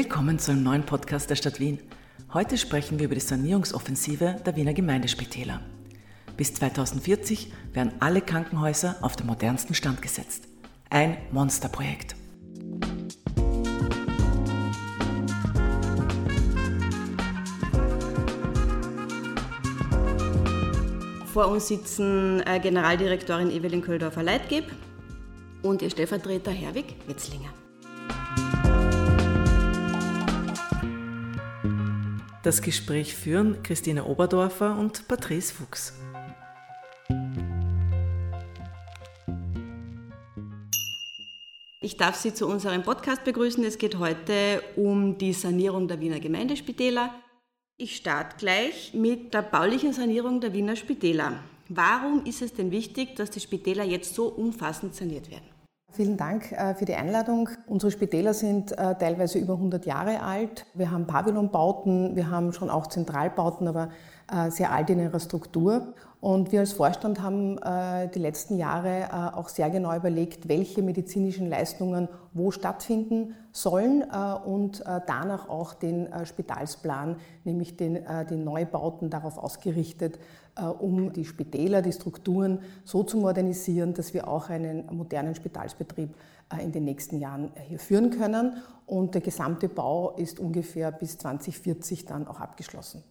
Willkommen zu einem neuen Podcast der Stadt Wien. Heute sprechen wir über die Sanierungsoffensive der Wiener Gemeindespitäler. Bis 2040 werden alle Krankenhäuser auf den modernsten Stand gesetzt. Ein Monsterprojekt. Vor uns sitzen äh, Generaldirektorin Evelyn Köldorfer-Leitgeb und ihr Stellvertreter Herwig Wetzlinger. Das Gespräch führen Christine Oberdorfer und Patrice Fuchs. Ich darf Sie zu unserem Podcast begrüßen. Es geht heute um die Sanierung der Wiener Gemeindespitäler. Ich starte gleich mit der baulichen Sanierung der Wiener Spitäler. Warum ist es denn wichtig, dass die Spitäler jetzt so umfassend saniert werden? Vielen Dank äh, für die Einladung. Unsere Spitäler sind äh, teilweise über 100 Jahre alt. Wir haben Pavillonbauten, wir haben schon auch Zentralbauten, aber äh, sehr alt in ihrer Struktur. Und wir als Vorstand haben die letzten Jahre auch sehr genau überlegt, welche medizinischen Leistungen wo stattfinden sollen und danach auch den Spitalsplan, nämlich den, den Neubauten darauf ausgerichtet, um die Spitäler, die Strukturen so zu modernisieren, dass wir auch einen modernen Spitalsbetrieb in den nächsten Jahren hier führen können. Und der gesamte Bau ist ungefähr bis 2040 dann auch abgeschlossen.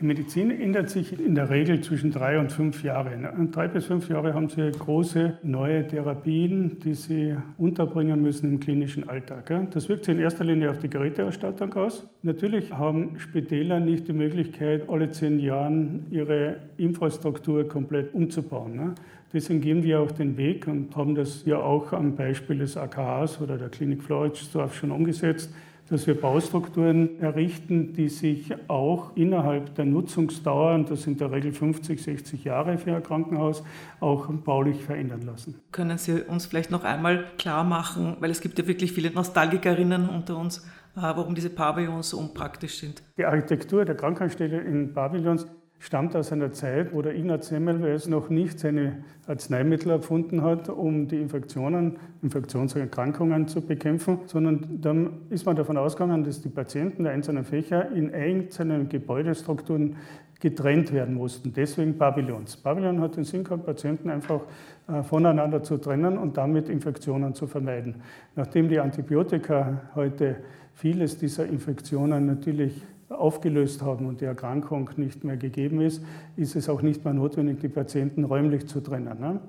Die Medizin ändert sich in der Regel zwischen drei und fünf Jahren. Drei bis fünf Jahre haben Sie große neue Therapien, die Sie unterbringen müssen im klinischen Alltag. Das wirkt sich in erster Linie auf die Geräteausstattung aus. Natürlich haben Spitäler nicht die Möglichkeit, alle zehn Jahre ihre Infrastruktur komplett umzubauen. Deswegen gehen wir auch den Weg und haben das ja auch am Beispiel des AKHs oder der Klinik Floridsdorf schon umgesetzt dass wir Baustrukturen errichten, die sich auch innerhalb der Nutzungsdauer, und das sind in der Regel 50, 60 Jahre für ein Krankenhaus, auch baulich verändern lassen. Können Sie uns vielleicht noch einmal klar machen, weil es gibt ja wirklich viele Nostalgikerinnen unter uns, äh, warum diese Pavillons so unpraktisch sind? Die Architektur der Krankenhausstelle in Pavillons stammt aus einer Zeit, wo der Ignaz Semmelweis noch nicht seine Arzneimittel erfunden hat, um die Infektionen, Infektionserkrankungen zu bekämpfen, sondern dann ist man davon ausgegangen, dass die Patienten der einzelnen Fächer in einzelnen Gebäudestrukturen getrennt werden mussten. Deswegen Pavillons. Pavillon hat den Sinn gehabt, Patienten einfach äh, voneinander zu trennen und damit Infektionen zu vermeiden. Nachdem die Antibiotika heute vieles dieser Infektionen natürlich aufgelöst haben und die Erkrankung nicht mehr gegeben ist, ist es auch nicht mehr notwendig, die Patienten räumlich zu trennen. Ne?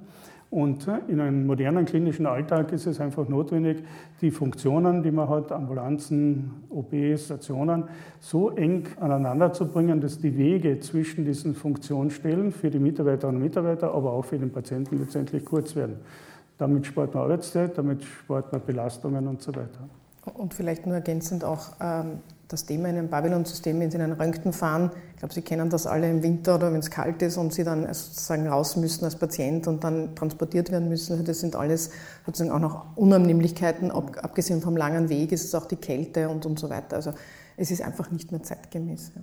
Und äh, in einem modernen klinischen Alltag ist es einfach notwendig, die Funktionen, die man hat, Ambulanzen, OP, Stationen, so eng aneinander zu bringen, dass die Wege zwischen diesen Funktionsstellen für die Mitarbeiterinnen und Mitarbeiter, aber auch für den Patienten letztendlich kurz werden. Damit spart man Arbeitszeit, damit spart man Belastungen und so weiter. Und vielleicht nur ergänzend auch ähm, das Thema in einem Babylon-System, wenn Sie in einen Röntgen fahren, ich glaube, Sie kennen das alle im Winter oder wenn es kalt ist und Sie dann sozusagen raus müssen als Patient und dann transportiert werden müssen. Also das sind alles sozusagen auch noch Unannehmlichkeiten, abgesehen vom langen Weg ist es auch die Kälte und, und so weiter. Also es ist einfach nicht mehr zeitgemäß. Ja.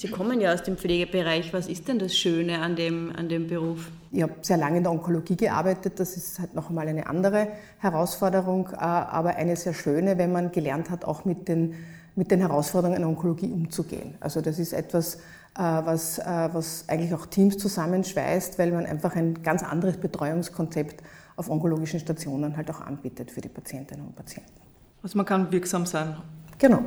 Sie kommen ja aus dem Pflegebereich. Was ist denn das Schöne an dem, an dem Beruf? Ich habe sehr lange in der Onkologie gearbeitet. Das ist halt noch einmal eine andere Herausforderung, äh, aber eine sehr schöne, wenn man gelernt hat, auch mit den, mit den Herausforderungen in der Onkologie umzugehen. Also das ist etwas, äh, was, äh, was eigentlich auch Teams zusammenschweißt, weil man einfach ein ganz anderes Betreuungskonzept auf onkologischen Stationen halt auch anbietet für die Patientinnen und Patienten. Also man kann wirksam sein. Genau.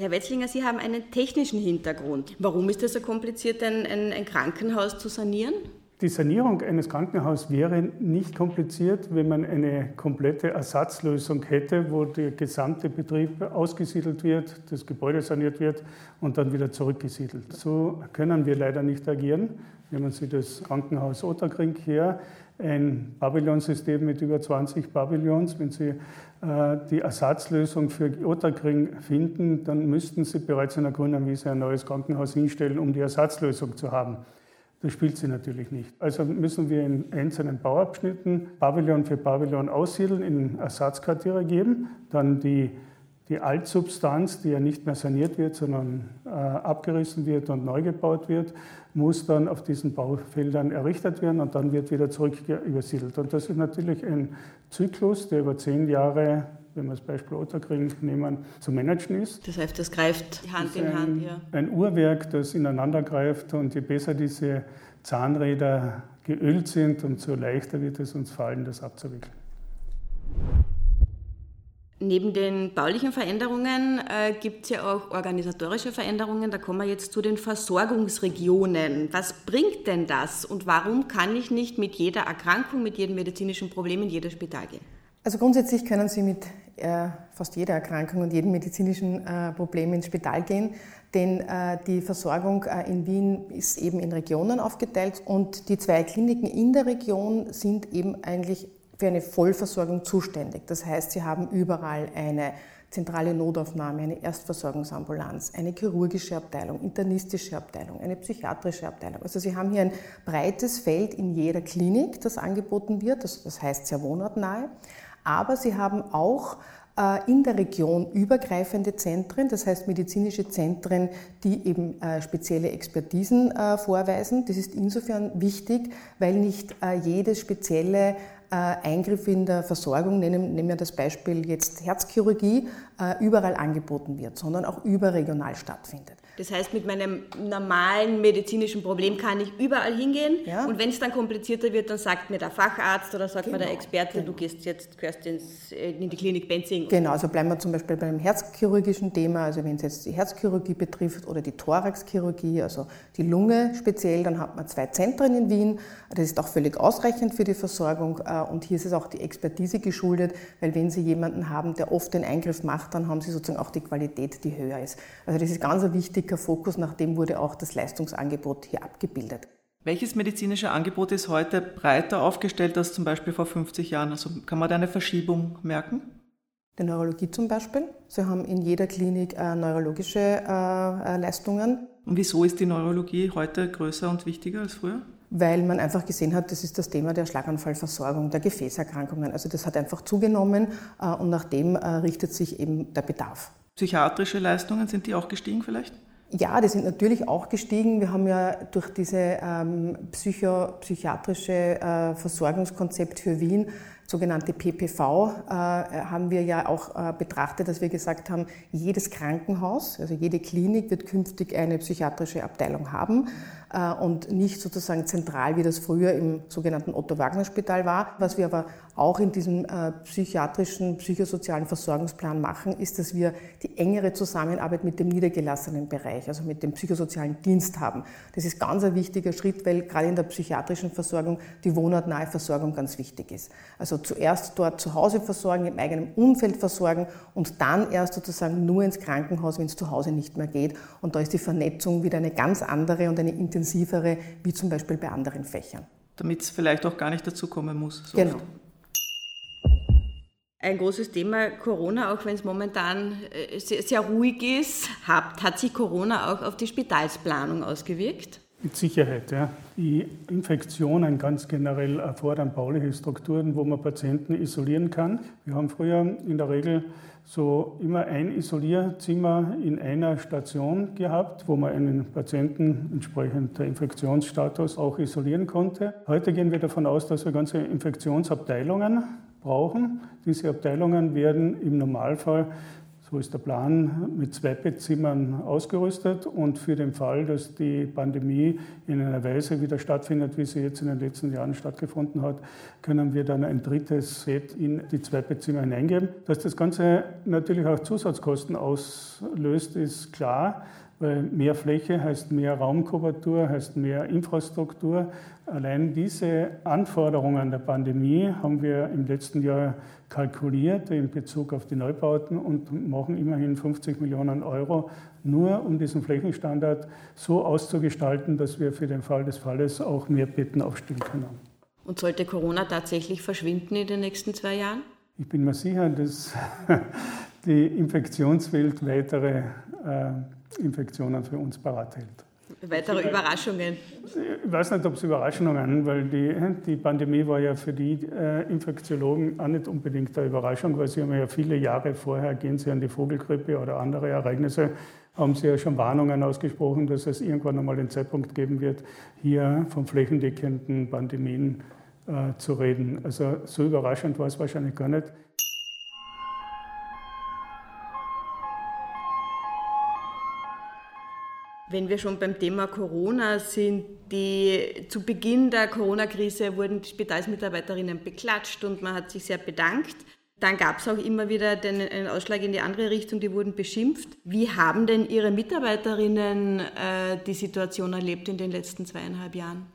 Herr Wetzlinger, Sie haben einen technischen Hintergrund. Warum ist es so kompliziert, ein, ein, ein Krankenhaus zu sanieren? Die Sanierung eines Krankenhauses wäre nicht kompliziert, wenn man eine komplette Ersatzlösung hätte, wo der gesamte Betrieb ausgesiedelt wird, das Gebäude saniert wird und dann wieder zurückgesiedelt. So können wir leider nicht agieren. Nehmen Sie das Krankenhaus Otterkring her, ein Pavillonsystem mit über 20 Pavillons. Wenn Sie äh, die Ersatzlösung für Otterkring finden, dann müssten Sie bereits in der grünen Wiese ein neues Krankenhaus hinstellen, um die Ersatzlösung zu haben. Das spielt sie natürlich nicht. Also müssen wir in einzelnen Bauabschnitten Pavillon für Pavillon aussiedeln, in Ersatzquartiere geben, dann die Die Altsubstanz, die ja nicht mehr saniert wird, sondern äh, abgerissen wird und neu gebaut wird, muss dann auf diesen Baufeldern errichtet werden und dann wird wieder zurück übersiedelt. Und das ist natürlich ein Zyklus, der über zehn Jahre wenn wir das Beispiel Otterkring nehmen, zu managen ist. Das heißt, das greift Hand in ein, Hand. Ja. Ein Uhrwerk, das ineinander greift und je besser diese Zahnräder geölt sind, umso leichter wird es uns fallen, das abzuwickeln. Neben den baulichen Veränderungen äh, gibt es ja auch organisatorische Veränderungen. Da kommen wir jetzt zu den Versorgungsregionen. Was bringt denn das und warum kann ich nicht mit jeder Erkrankung, mit jedem medizinischen Problem in jedes Spital gehen? Also grundsätzlich können Sie mit äh, fast jeder Erkrankung und jedem medizinischen äh, Problem ins Spital gehen, denn äh, die Versorgung äh, in Wien ist eben in Regionen aufgeteilt und die zwei Kliniken in der Region sind eben eigentlich für eine Vollversorgung zuständig. Das heißt, sie haben überall eine zentrale Notaufnahme, eine Erstversorgungsambulanz, eine chirurgische Abteilung, internistische Abteilung, eine psychiatrische Abteilung. Also Sie haben hier ein breites Feld in jeder Klinik, das angeboten wird, das heißt sehr wohnortnahe. Aber Sie haben auch äh, in der Region übergreifende Zentren, das heißt medizinische Zentren, die eben äh, spezielle Expertisen äh, vorweisen. Das ist insofern wichtig, weil nicht jedes spezielle Eingriff in der Versorgung, nehmen, wir das Beispiel jetzt Herzchirurgie, überall angeboten wird, sondern auch überregional stattfindet. Das heißt, mit meinem normalen medizinischen Problem kann ich überall hingehen. Ja. Und wenn es dann komplizierter wird, dann sagt mir der Facharzt oder sagt genau. mir der genau, Experte, genau. du gehst jetzt gehörst ins, äh, in die Klinik Benzing. Genau, also bleiben wir zum Beispiel beim herzchirurgischen Thema. Also wenn es jetzt die Herzchirurgie betrifft oder die Thoraxchirurgie, also die Lunge speziell, dann hat man zwei Zentren in Wien. Das ist auch völlig ausreichend für die Versorgung. Äh, und hier ist es auch die Expertise geschuldet, weil wenn Sie jemanden haben, der oft den Eingriff macht, dann haben Sie sozusagen auch die Qualität, die höher ist. Also das ist ganz wichtig dicker Fokus, nach dem wurde auch das Leistungsangebot hier abgebildet. Welches medizinische Angebot ist heute breiter aufgestellt als zum Beispiel vor 50 Jahren? Also kann man da eine Verschiebung merken? Die Neurologie zum Beispiel. Sie haben in jeder Klinik äh, neurologische äh, äh, Leistungen. Und wieso ist die Neurologie heute größer und wichtiger als früher? Weil man einfach gesehen hat, das ist das Thema der Schlaganfallversorgung, der Gefäßerkrankungen. Also das hat einfach zugenommen äh, und nach dem äh, richtet sich eben der Bedarf. Psychiatrische Leistungen, sind die auch gestiegen vielleicht? Ja, die sind natürlich auch gestiegen. Wir haben ja durch dieses ähm, psycho, psychiatrische äh, Versorgungskonzept für Wien, sogenannte PPV, äh, haben wir ja auch äh, betrachtet, dass wir gesagt haben, jedes Krankenhaus, also jede Klinik wird künftig eine psychiatrische Abteilung haben. Äh, und nicht sozusagen zentral, wie das früher im sogenannten Otto-Wagner-Spital war. Was wir aber auch in diesem äh, psychiatrischen, psychosozialen Versorgungsplan machen, ist, dass wir die engere Zusammenarbeit mit dem niedergelassenen Bereich, also mit dem psychosozialen Dienst haben. Das ist ganz ein wichtiger Schritt, weil gerade in der psychiatrischen Versorgung die wohnortnahe Versorgung ganz wichtig ist. Also zuerst dort zu Hause versorgen, im eigenen Umfeld versorgen und dann erst sozusagen nur ins Krankenhaus, wenn es zu Hause nicht mehr geht. Und da ist die Vernetzung wieder eine ganz andere und eine intensive intensivere, wie zum Beispiel bei anderen Fächern. Damit es vielleicht auch gar nicht dazu kommen muss. So genau. Oft. Ein großes Thema Corona, auch wenn es momentan äh, sehr, sehr ruhig ist, hat, hat sich Corona auch auf die Spitalsplanung ausgewirkt? Mit Sicherheit, ja. Die Infektionen ganz generell erfordern bauliche Strukturen, wo man Patienten isolieren kann. Wir haben früher in der Regel so immer ein Isolierzimmer in einer Station gehabt, wo man einen Patienten entsprechend der Infektionsstatus auch isolieren konnte. Heute gehen wir davon aus, dass wir ganze Infektionsabteilungen brauchen. Diese Abteilungen werden im Normalfall so ist der Plan mit zwei Bettzimmern ausgerüstet und für den Fall, dass die Pandemie in einer Weise wieder stattfindet, wie sie jetzt in den letzten Jahren stattgefunden hat, können wir dann ein drittes Set in die zwei Bettzimmer hineingeben. Dass das Ganze natürlich auch Zusatzkosten auslöst, ist klar. Weil mehr Fläche heißt mehr Raumkubatur, heißt mehr Infrastruktur. Allein diese Anforderungen der Pandemie haben wir im letzten Jahr kalkuliert in Bezug auf die Neubauten und machen immerhin 50 Millionen Euro, nur um diesen Flächenstandard so auszugestalten, dass wir für den Fall des Falles auch mehr Betten aufstellen können. Und sollte Corona tatsächlich verschwinden in den nächsten zwei Jahren? Ich bin mir sicher, dass die Infektionswelt weitere äh, Infektionen für uns parat hält. Weitere Überraschungen? Ich weiß nicht, ob es Überraschungen weil die, die Pandemie war ja für die äh, Infektiologen auch nicht unbedingt eine Überraschung, weil sie haben ja viele Jahre vorher, gehen sie an die Vogelgrippe oder andere Ereignisse, haben sie ja schon Warnungen ausgesprochen, dass es irgendwann einmal den Zeitpunkt geben wird, hier von flächendeckenden Pandemien äh, zu reden. Also so überraschend war es wahrscheinlich gar nicht. Wenn wir schon beim Thema Corona sind, die, zu Beginn der Corona-Krise wurden die Spitalsmitarbeiterinnen beklatscht und man hat sich sehr bedankt. Dann gab es auch immer wieder den, einen Ausschlag in die andere Richtung, die wurden beschimpft. Wie haben denn Ihre Mitarbeiterinnen äh, die Situation erlebt in den letzten zweieinhalb Jahren?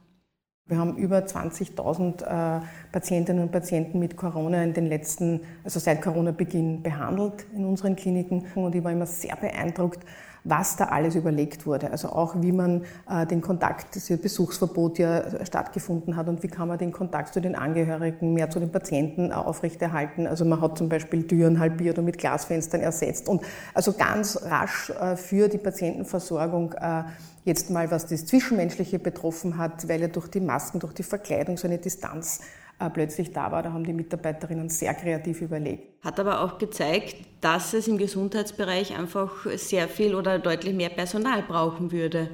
Wir haben über 20.000 äh, Patientinnen und Patienten mit Corona in den letzten, also seit Corona-Beginn behandelt in unseren Kliniken. Und ich war immer sehr beeindruckt, was da alles überlegt wurde. Also auch wie man äh, den Kontakt, das Besuchsverbot ja stattgefunden hat und wie kann man den Kontakt zu den Angehörigen, mehr zu den Patienten aufrechterhalten. Also man hat zum Beispiel Türen halbiert und mit Glasfenstern ersetzt und also ganz rasch äh, für die Patientenversorgung äh, jetzt mal, was das Zwischenmenschliche betroffen hat, weil ja durch die Masken, durch die Verkleidung so eine Distanz äh, plötzlich da war. Da haben die Mitarbeiterinnen sehr kreativ überlegt. Hat aber auch gezeigt, dass es im Gesundheitsbereich einfach sehr viel oder deutlich mehr Personal brauchen würde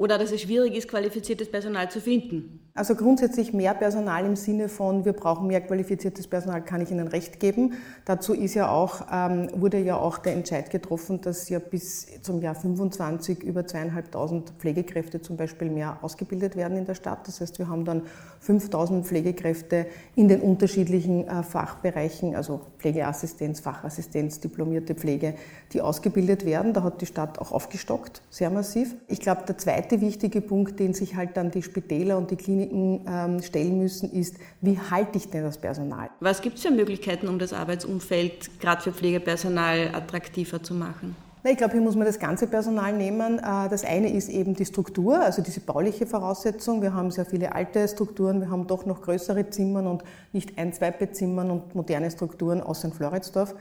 oder dass es schwierig ist, qualifiziertes Personal zu finden? Also grundsätzlich mehr Personal im Sinne von, wir brauchen mehr qualifiziertes Personal, kann ich Ihnen recht geben. Dazu ist ja auch, ähm, wurde ja auch der Entscheid getroffen, dass ja bis zum Jahr 25 über zweieinhalbtausend Pflegekräfte zum Beispiel mehr ausgebildet werden in der Stadt. Das heißt, wir haben dann 5000 Pflegekräfte in den unterschiedlichen äh, Fachbereichen, also Pflegeassistenz, Fachassistenz, diplomierte Pflege, die ausgebildet werden. Da hat die Stadt auch aufgestockt, sehr massiv. Ich glaube, der zweite wichtige Punkt, den sich halt dann die Spitäler und die Kliniken ähm, stellen müssen, ist, wie halte ich denn das Personal? Was gibt es für Möglichkeiten, um das Arbeitsumfeld gerade für Pflegepersonal attraktiver zu machen? Ich glaube, hier muss man das ganze Personal nehmen. Äh, das eine ist eben die Struktur, also diese bauliche Voraussetzung. Wir haben sehr viele alte Strukturen, wir haben doch noch größere Zimmern und nicht ein, zwei Bettzimmern und moderne Strukturen außer in Floridsdorf.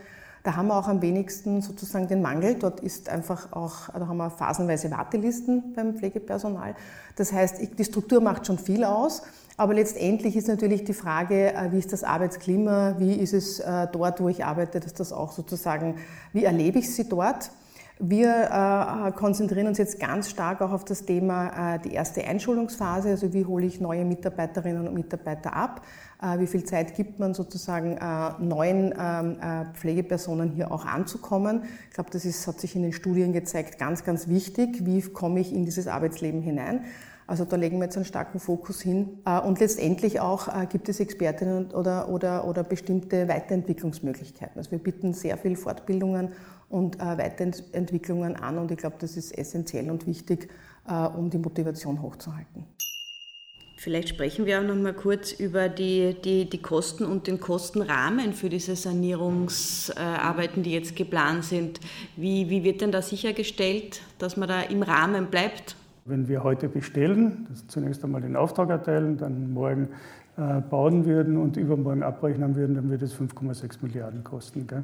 Da haben wir auch am wenigsten sozusagen den Mangel. Dort ist einfach auch, da haben wir phasenweise Wartelisten beim Pflegepersonal. Das heißt, die Struktur macht schon viel aus. Aber letztendlich ist natürlich die Frage, äh, wie ist das Arbeitsklima, wie ist es äh, dort, wo ich arbeite, dass das auch sozusagen, wie erlebe ich sie dort? Wir äh, konzentrieren uns jetzt ganz stark auch auf das Thema äh, die erste Einschulungsphase, also wie hole ich neue Mitarbeiterinnen und Mitarbeiter ab, äh, wie viel Zeit gibt man sozusagen äh, neuen ähm, äh, Pflegepersonen hier auch anzukommen. Ich glaube, das ist, hat sich in den Studien gezeigt, ganz, ganz wichtig, wie komme ich in dieses Arbeitsleben hinein. Also da legen wir jetzt einen starken Fokus hin. Äh, und letztendlich auch gibt es Expertinnen oder, oder, oder bestimmte Weiterentwicklungsmöglichkeiten. Also wir bieten sehr viel Fortbildungen und äh, Weiterentwicklungen an. Und ich glaube, das ist essentiell und wichtig, äh, um die Motivation hochzuhalten. Vielleicht sprechen wir auch noch mal kurz über die, die, die Kosten und den Kostenrahmen für diese Sanierungsarbeiten, die jetzt geplant sind. Wie, wie wird denn da sichergestellt, dass man da im Rahmen bleibt? Wenn wir heute bestellen, zunächst einmal den Auftrag erteilen, dann morgen äh, bauen würden und übermorgen abrechnen würden, dann würde es 5,6 Milliarden kosten. Gell?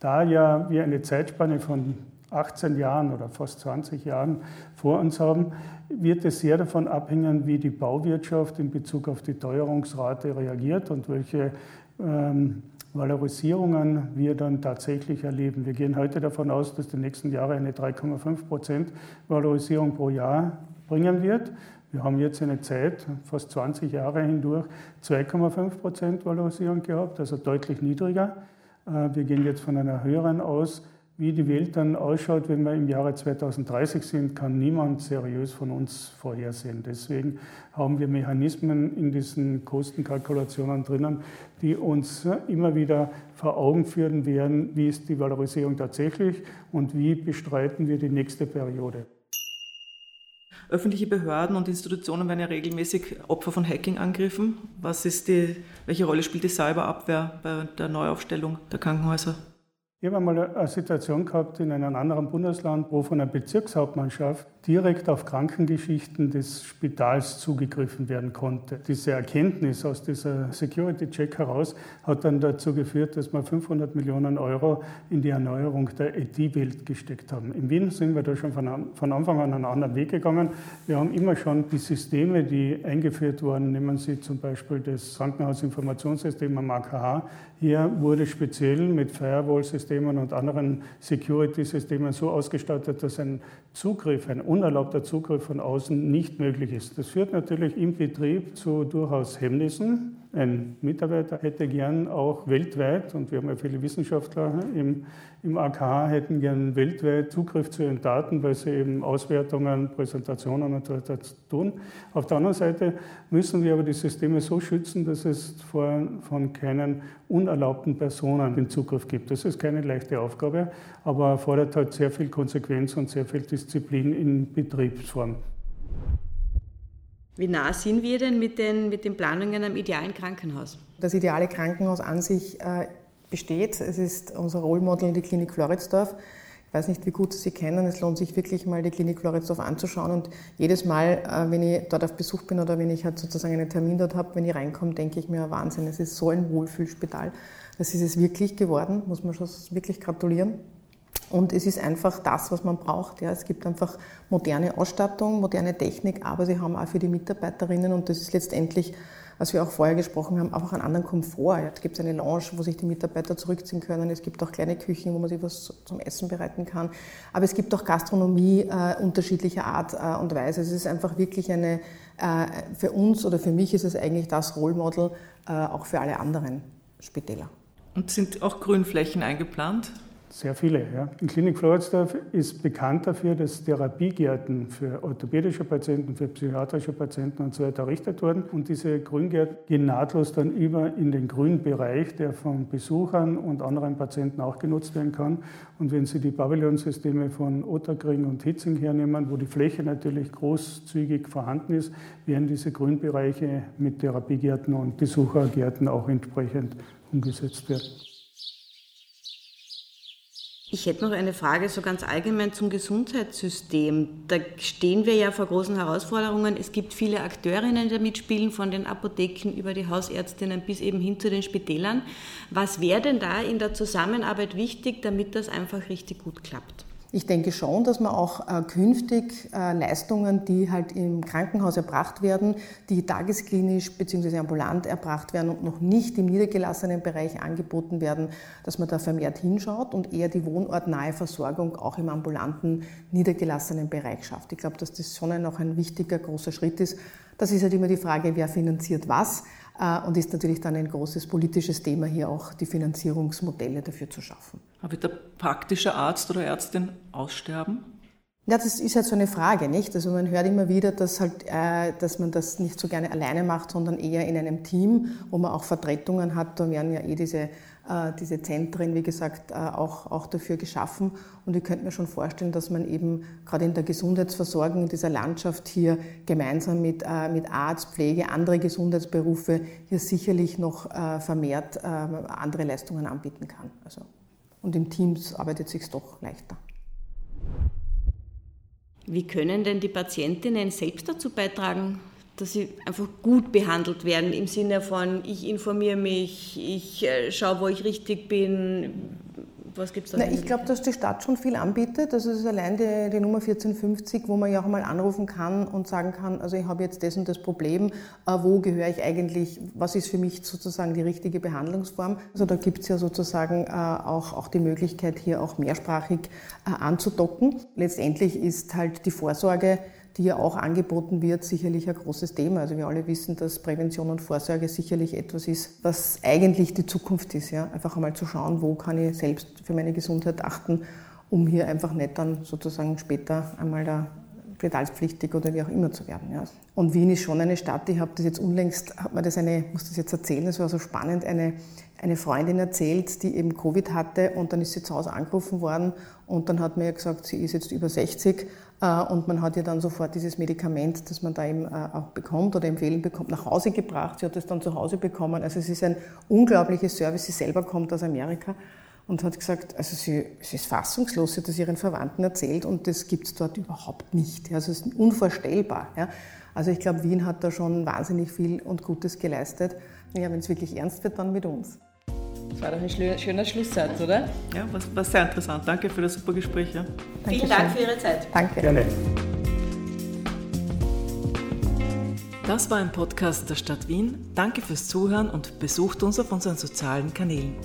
Da ja wir eine Zeitspanne von 18 Jahren oder fast 20 Jahren vor uns haben, wird es sehr davon abhängen, wie die Bauwirtschaft in Bezug auf die Teuerungsrate reagiert und welche ähm, Valorisierungen wir dann tatsächlich erleben. Wir gehen heute davon aus, dass die nächsten Jahre eine 3,5 Prozent Valorisierung pro Jahr bringen wird. Wir haben jetzt eine Zeit, fast 20 Jahre hindurch, 2,5 Prozent Valorisierung gehabt, also deutlich niedriger. Äh, wir gehen jetzt von einer höheren aus. Wie die Welt dann ausschaut, wenn wir im Jahre 2030 sind, kann niemand seriös von uns vorhersehen. Deswegen haben wir Mechanismen in diesen Kostenkalkulationen drinnen, die uns immer wieder vor Augen führen werden, wie ist die Valorisierung tatsächlich und wie bestreiten wir die nächste Periode. Öffentliche Behörden und Institutionen werden ja regelmäßig Opfer von Hacking-Angriffen. Was ist die, welche Rolle spielt die Cyberabwehr bei der Neuaufstellung der Krankenhäuser? Ich habe einmal eine Situation gehabt in einem anderen Bundesland, wo von der Bezirkshauptmannschaft direkt auf Krankengeschichten des Spitals zugegriffen werden konnte. Diese Erkenntnis aus dieser Security-Check heraus hat dann dazu geführt, dass wir 500 Millionen Euro in die Erneuerung der IT-Welt gesteckt haben. In Wien sind wir da schon von Anfang an einen anderen Weg gegangen. Wir haben immer schon die Systeme, die eingeführt wurden, nehmen Sie zum Beispiel das Krankenhausinformationssystem am AKH. Hier wurde speziell mit Firewall-Systemen Systemen und anderen Security-Systemen so ausgestattet, dass ein Zugriff, ein unerlaubter Zugriff von außen nicht möglich ist. Das führt natürlich im Betrieb zu durchaus Hemmnissen. Ein Mitarbeiter hätte gern auch weltweit, und wir haben ja viele Wissenschaftler im, im AK, hätten gern weltweit Zugriff zu ihren Daten, weil sie eben Auswertungen, Präsentationen und so weiter tun. Auf der anderen Seite müssen wir aber die Systeme so schützen, dass es vor, von keinen unerlaubten Personen den Zugriff gibt. Das ist keine leichte Aufgabe, aber erfordert halt sehr viel Konsequenz und sehr viel Disziplin Disziplin in Betriebsform. Wie nah sind wir denn mit den, mit den Planungen am idealen Krankenhaus? Das ideale Krankenhaus an sich äh, besteht. Es ist unser Rollmodel die Klinik Floridsdorf. Ich weiß nicht, wie gut Sie sie kennen. Es lohnt sich wirklich mal, die Klinik Floridsdorf anzuschauen. Und jedes Mal, äh, wenn ich dort auf Besuch bin oder wenn ich halt sozusagen einen Termin dort habe, wenn ich reinkomme, denke ich mir, Wahnsinn, es ist so ein Wohlfühlspital. Das ist es wirklich geworden, muss man schon wirklich gratulieren. Und es ist einfach das, was man braucht. Ja. Es gibt einfach moderne Ausstattung, moderne Technik, aber sie haben auch für die Mitarbeiterinnen, und das ist letztendlich, was wir auch vorher gesprochen haben, einfach einen anderen Komfort. Ja. Es gibt eine Lounge, wo sich die Mitarbeiter zurückziehen können. Es gibt auch kleine Küchen, wo man sich was zum Essen bereiten kann. Aber es gibt auch Gastronomie äh, unterschiedlicher Art äh, und Weise. Es ist einfach wirklich eine, äh, für uns oder für mich ist es eigentlich das Rollmodel äh, auch für alle anderen Spitäler. Und sind auch Grünflächen eingeplant? Sehr viele. Ja. Die Klinik Floridsdorf ist bekannt dafür, dass Therapiegärten für orthopädische Patienten, für psychiatrische Patienten und so weiter errichtet wurden. Und diese Grüngärten gehen nahtlos dann über in den grünen Bereich, der von Besuchern und anderen Patienten auch genutzt werden kann. Und wenn Sie die Pavillonsysteme von Otterkring und Hitzing hernehmen, wo die Fläche natürlich großzügig vorhanden ist, werden diese Grünbereiche mit Therapiegärten und Besuchergärten auch entsprechend umgesetzt werden. Ich hätte noch eine Frage so ganz allgemein zum Gesundheitssystem. Da stehen wir ja vor großen Herausforderungen. Es gibt viele Akteurinnen, die mitspielen, von den Apotheken über die Hausärztinnen bis eben hin zu den Spitälern. Was wäre denn da in der Zusammenarbeit wichtig, damit das einfach richtig gut klappt? Ich denke schon, dass man auch äh, künftig äh, Leistungen, die halt im Krankenhaus erbracht werden, die tagesklinisch bzw. ambulant erbracht werden und noch nicht im niedergelassenen Bereich angeboten werden, dass man da vermehrt hinschaut und eher die wohnortnahe Versorgung auch im ambulanten niedergelassenen Bereich schafft. Ich glaube, dass das schon noch ein wichtiger, großer Schritt ist. Das ist halt immer die Frage, wer finanziert was. Äh, und ist natürlich dann ein großes politisches Thema, hier auch die Finanzierungsmodelle dafür zu schaffen. Aber wird der praktische Arzt oder Ärztin aussterben? Ja, das ist halt so eine Frage, nicht? Also man hört immer wieder, dass, halt, äh, dass man das nicht so gerne alleine macht, sondern eher in einem Team, wo man auch Vertretungen hat. Da werden ja eh diese diese Zentren, wie gesagt, äh, auch, auch dafür geschaffen. Und ich könnte mir schon vorstellen, dass man eben gerade in der Gesundheitsversorgung in dieser Landschaft hier gemeinsam mit, äh, mit Arzt, Pflege, andere Gesundheitsberufe hier sicherlich noch vermehrt andere Leistungen anbieten kann. Also, und im Teams arbeitet es sich doch leichter. Wie können denn die Patientinnen selbst dazu beitragen, dass sie einfach gut behandelt werden im Sinne von, ich informiere mich, ich äh, schaue, wo ich richtig bin. Was gibt es da? Na, ich glaube, dass die Stadt schon viel anbietet. Das ist allein die, die, Nummer 1450, wo man ja auch mal anrufen kann und sagen kann, also ich habe jetzt das und das Problem, äh, wo gehöre ich eigentlich, was ist für mich sozusagen die richtige Behandlungsform. Also da gibt es ja sozusagen äh, auch, auch die Möglichkeit, hier auch mehrsprachig anzudocken. Letztendlich ist halt die Vorsorge die ja auch angeboten wird, sicherlich ein großes Thema. Also wir alle wissen, dass Prävention und Vorsorge sicherlich etwas ist, was eigentlich die Zukunft ist. Ja? Einfach einmal zu schauen, wo kann ich selbst für meine Gesundheit achten, um hier einfach nicht dann sozusagen später einmal da spitalspflichtig oder wie auch immer zu werden. Ja. Und Wien ist schon eine Stadt, ich habe das jetzt unlängst, hat man das eine, muss das jetzt erzählen, das war so spannend, eine, eine Freundin erzählt, die eben Covid hatte und dann ist sie zu Hause angerufen worden und dann hat man ja gesagt, sie ist jetzt über 60 äh, und man hat ihr dann sofort dieses Medikament, das man da eben äh, auch bekommt oder empfehlen bekommt, nach Hause gebracht. Sie hat es dann zu Hause bekommen. Also es ist ein unglaubliches Service. Sie selber kommt aus Amerika und hat gesagt, also sie, sie ist fassungslos, sie hat das ihren Verwandten erzählt und das gibt es dort überhaupt nicht. Also es ist unvorstellbar. Ja. Also ich glaube, Wien hat da schon wahnsinnig viel und Gutes geleistet. Ja, wenn es wirklich ernst wird, dann mit uns. Das war doch ein schöner Schlusssatz, oder? Ja, war, war sehr interessant. Danke für das super Gespräch. Ja. Vielen Dank für Ihre Zeit. Danke. Gerne. Das war ein Podcast der Stadt Wien. Danke fürs Zuhören und besucht uns auf unseren sozialen Kanälen.